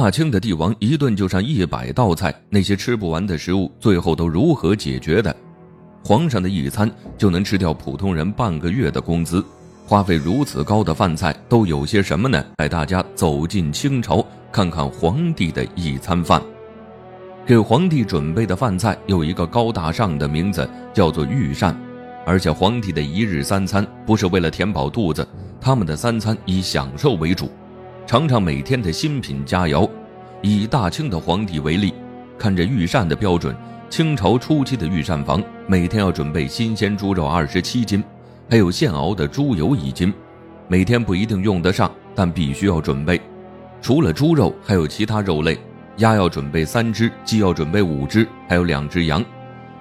大清的帝王一顿就上一百道菜，那些吃不完的食物最后都如何解决的？皇上的一餐就能吃掉普通人半个月的工资，花费如此高的饭菜都有些什么呢？带大家走进清朝，看看皇帝的一餐饭。给皇帝准备的饭菜有一个高大上的名字，叫做御膳。而且皇帝的一日三餐不是为了填饱肚子，他们的三餐以享受为主。尝尝每天的新品佳肴。以大清的皇帝为例，看着御膳的标准，清朝初期的御膳房每天要准备新鲜猪肉二十七斤，还有现熬的猪油一斤。每天不一定用得上，但必须要准备。除了猪肉，还有其他肉类，鸭要准备三只，鸡要准备五只，还有两只羊。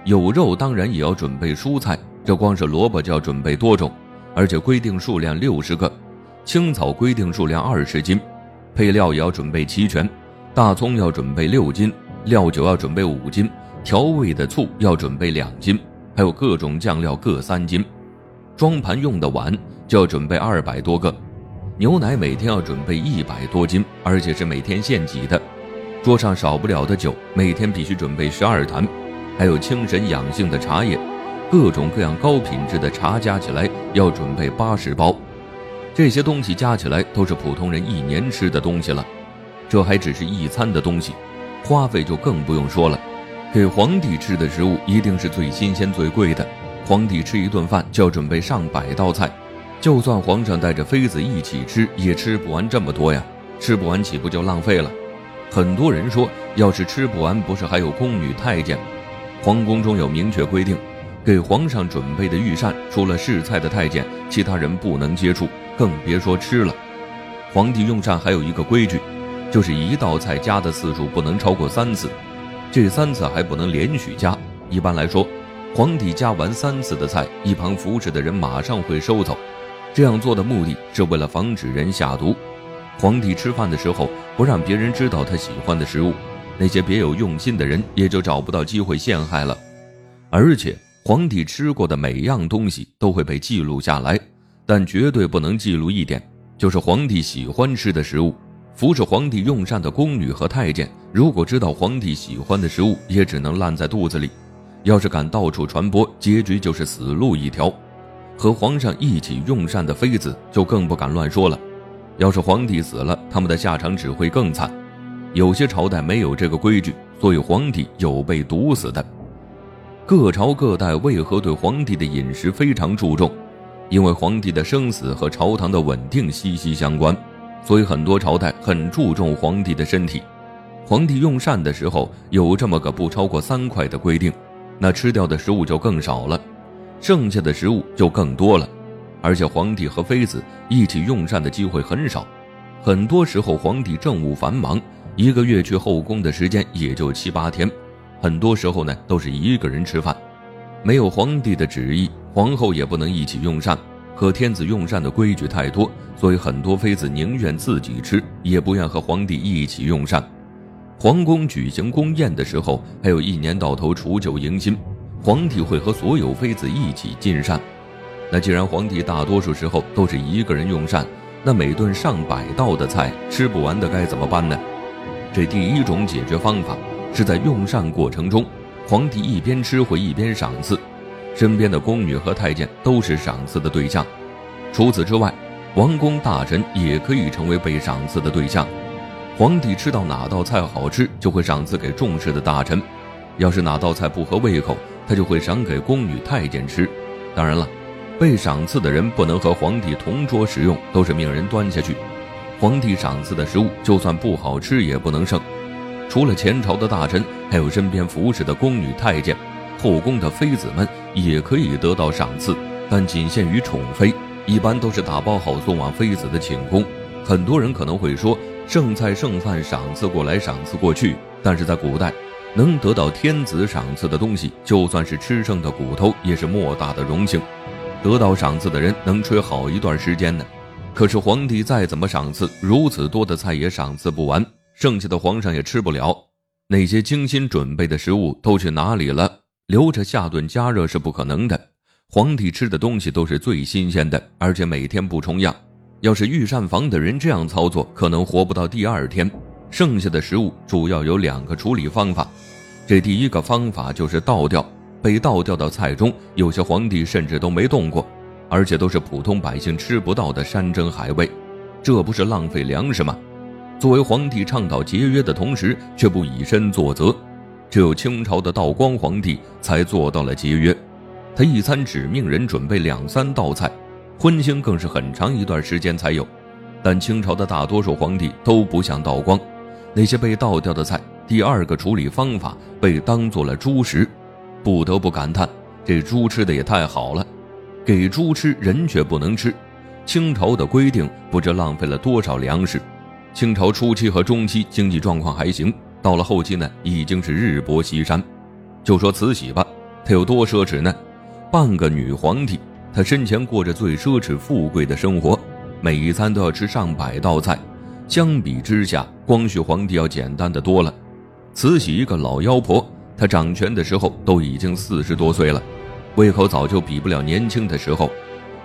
有肉当然也要准备蔬菜，这光是萝卜就要准备多种，而且规定数量六十个。青草规定数量二十斤，配料也要准备齐全。大葱要准备六斤，料酒要准备五斤，调味的醋要准备两斤，还有各种酱料各三斤。装盘用的碗就要准备二百多个。牛奶每天要准备一百多斤，而且是每天现挤的。桌上少不了的酒，每天必须准备十二坛，还有清神养性的茶叶，各种各样高品质的茶加起来要准备八十包。这些东西加起来都是普通人一年吃的东西了，这还只是一餐的东西，花费就更不用说了。给皇帝吃的食物一定是最新鲜最贵的，皇帝吃一顿饭就要准备上百道菜，就算皇上带着妃子一起吃，也吃不完这么多呀，吃不完岂不就浪费了？很多人说，要是吃不完，不是还有宫女太监？皇宫中有明确规定。给皇上准备的御膳，除了试菜的太监，其他人不能接触，更别说吃了。皇帝用膳还有一个规矩，就是一道菜加的次数不能超过三次，这三次还不能连续加。一般来说，皇帝加完三次的菜，一旁服侍的人马上会收走。这样做的目的是为了防止人下毒。皇帝吃饭的时候不让别人知道他喜欢的食物，那些别有用心的人也就找不到机会陷害了。而且。皇帝吃过的每样东西都会被记录下来，但绝对不能记录一点，就是皇帝喜欢吃的食物。服侍皇帝用膳的宫女和太监，如果知道皇帝喜欢的食物，也只能烂在肚子里。要是敢到处传播，结局就是死路一条。和皇上一起用膳的妃子就更不敢乱说了。要是皇帝死了，他们的下场只会更惨。有些朝代没有这个规矩，所以皇帝有被毒死的。各朝各代为何对皇帝的饮食非常注重？因为皇帝的生死和朝堂的稳定息息相关，所以很多朝代很注重皇帝的身体。皇帝用膳的时候有这么个不超过三块的规定，那吃掉的食物就更少了，剩下的食物就更多了。而且皇帝和妃子一起用膳的机会很少，很多时候皇帝政务繁忙，一个月去后宫的时间也就七八天。很多时候呢，都是一个人吃饭，没有皇帝的旨意，皇后也不能一起用膳。可天子用膳的规矩太多，所以很多妃子宁愿自己吃，也不愿和皇帝一起用膳。皇宫举行宫宴的时候，还有一年到头除旧迎新，皇帝会和所有妃子一起进膳。那既然皇帝大多数时候都是一个人用膳，那每顿上百道的菜吃不完的该怎么办呢？这第一种解决方法。是在用膳过程中，皇帝一边吃会一边赏赐，身边的宫女和太监都是赏赐的对象。除此之外，王公大臣也可以成为被赏赐的对象。皇帝吃到哪道菜好吃，就会赏赐给重视的大臣；要是哪道菜不合胃口，他就会赏给宫女太监吃。当然了，被赏赐的人不能和皇帝同桌食用，都是命人端下去。皇帝赏赐的食物，就算不好吃也不能剩。除了前朝的大臣，还有身边服侍的宫女太监，后宫的妃子们也可以得到赏赐，但仅限于宠妃，一般都是打包好送往妃子的寝宫。很多人可能会说，剩菜剩饭赏赐过来，赏赐过去，但是在古代，能得到天子赏赐的东西，就算是吃剩的骨头，也是莫大的荣幸。得到赏赐的人能吹好一段时间呢。可是皇帝再怎么赏赐，如此多的菜也赏赐不完。剩下的皇上也吃不了，那些精心准备的食物都去哪里了？留着下顿加热是不可能的。皇帝吃的东西都是最新鲜的，而且每天不重样。要是御膳房的人这样操作，可能活不到第二天。剩下的食物主要有两个处理方法。这第一个方法就是倒掉，被倒掉的菜中，有些皇帝甚至都没动过，而且都是普通百姓吃不到的山珍海味，这不是浪费粮食吗？作为皇帝倡导节约的同时，却不以身作则，只有清朝的道光皇帝才做到了节约。他一餐只命人准备两三道菜，荤腥更是很长一段时间才有。但清朝的大多数皇帝都不像道光，那些被倒掉的菜，第二个处理方法被当做了猪食。不得不感叹，这猪吃的也太好了，给猪吃，人却不能吃。清朝的规定不知浪费了多少粮食。清朝初期和中期经济状况还行，到了后期呢，已经是日薄西山。就说慈禧吧，她有多奢侈呢？半个女皇帝，她生前过着最奢侈富贵的生活，每一餐都要吃上百道菜。相比之下，光绪皇帝要简单的多了。慈禧一个老妖婆，她掌权的时候都已经四十多岁了，胃口早就比不了年轻的时候，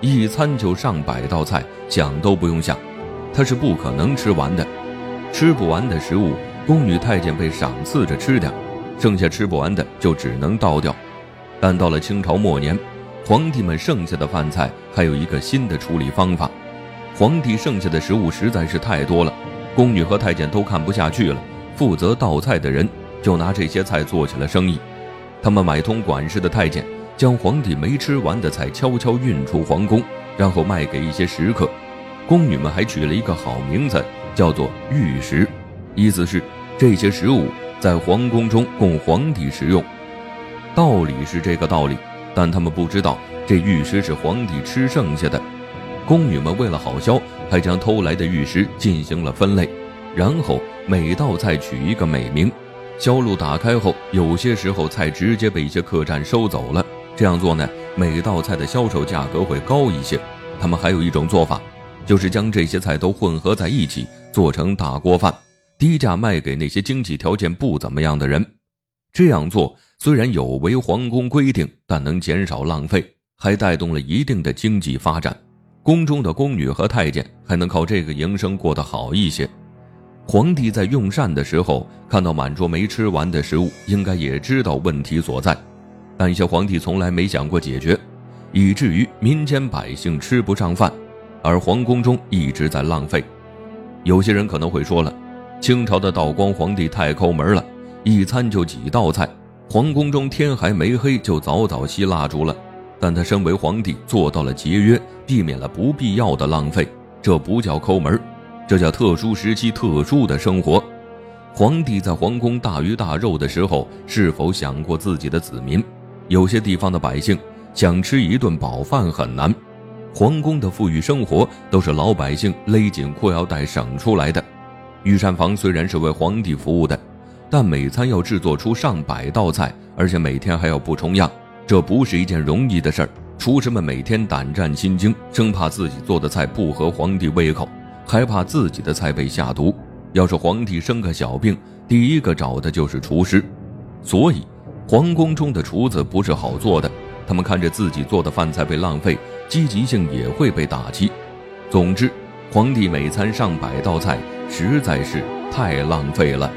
一餐就上百道菜，想都不用想。他是不可能吃完的，吃不完的食物，宫女太监被赏赐着吃掉，剩下吃不完的就只能倒掉。但到了清朝末年，皇帝们剩下的饭菜还有一个新的处理方法。皇帝剩下的食物实在是太多了，宫女和太监都看不下去了，负责倒菜的人就拿这些菜做起了生意。他们买通管事的太监，将皇帝没吃完的菜悄悄运出皇宫，然后卖给一些食客。宫女们还取了一个好名字，叫做“御食”，意思是这些食物在皇宫中供皇帝食用。道理是这个道理，但他们不知道这御食是皇帝吃剩下的。宫女们为了好销，还将偷来的御食进行了分类，然后每道菜取一个美名。销路打开后，有些时候菜直接被一些客栈收走了。这样做呢，每道菜的销售价格会高一些。他们还有一种做法。就是将这些菜都混合在一起，做成大锅饭，低价卖给那些经济条件不怎么样的人。这样做虽然有违皇宫规定，但能减少浪费，还带动了一定的经济发展。宫中的宫女和太监还能靠这个营生过得好一些。皇帝在用膳的时候，看到满桌没吃完的食物，应该也知道问题所在，但一些皇帝从来没想过解决，以至于民间百姓吃不上饭。而皇宫中一直在浪费，有些人可能会说了，清朝的道光皇帝太抠门了，一餐就几道菜，皇宫中天还没黑就早早熄蜡烛了。但他身为皇帝做到了节约，避免了不必要的浪费，这不叫抠门，这叫特殊时期特殊的生活。皇帝在皇宫大鱼大肉的时候，是否想过自己的子民？有些地方的百姓想吃一顿饱饭很难。皇宫的富裕生活都是老百姓勒紧裤腰带省出来的。御膳房虽然是为皇帝服务的，但每餐要制作出上百道菜，而且每天还要不重样，这不是一件容易的事儿。厨师们每天胆战心惊，生怕自己做的菜不合皇帝胃口，还怕自己的菜被下毒。要是皇帝生个小病，第一个找的就是厨师。所以，皇宫中的厨子不是好做的。他们看着自己做的饭菜被浪费，积极性也会被打击。总之，皇帝每餐上百道菜，实在是太浪费了。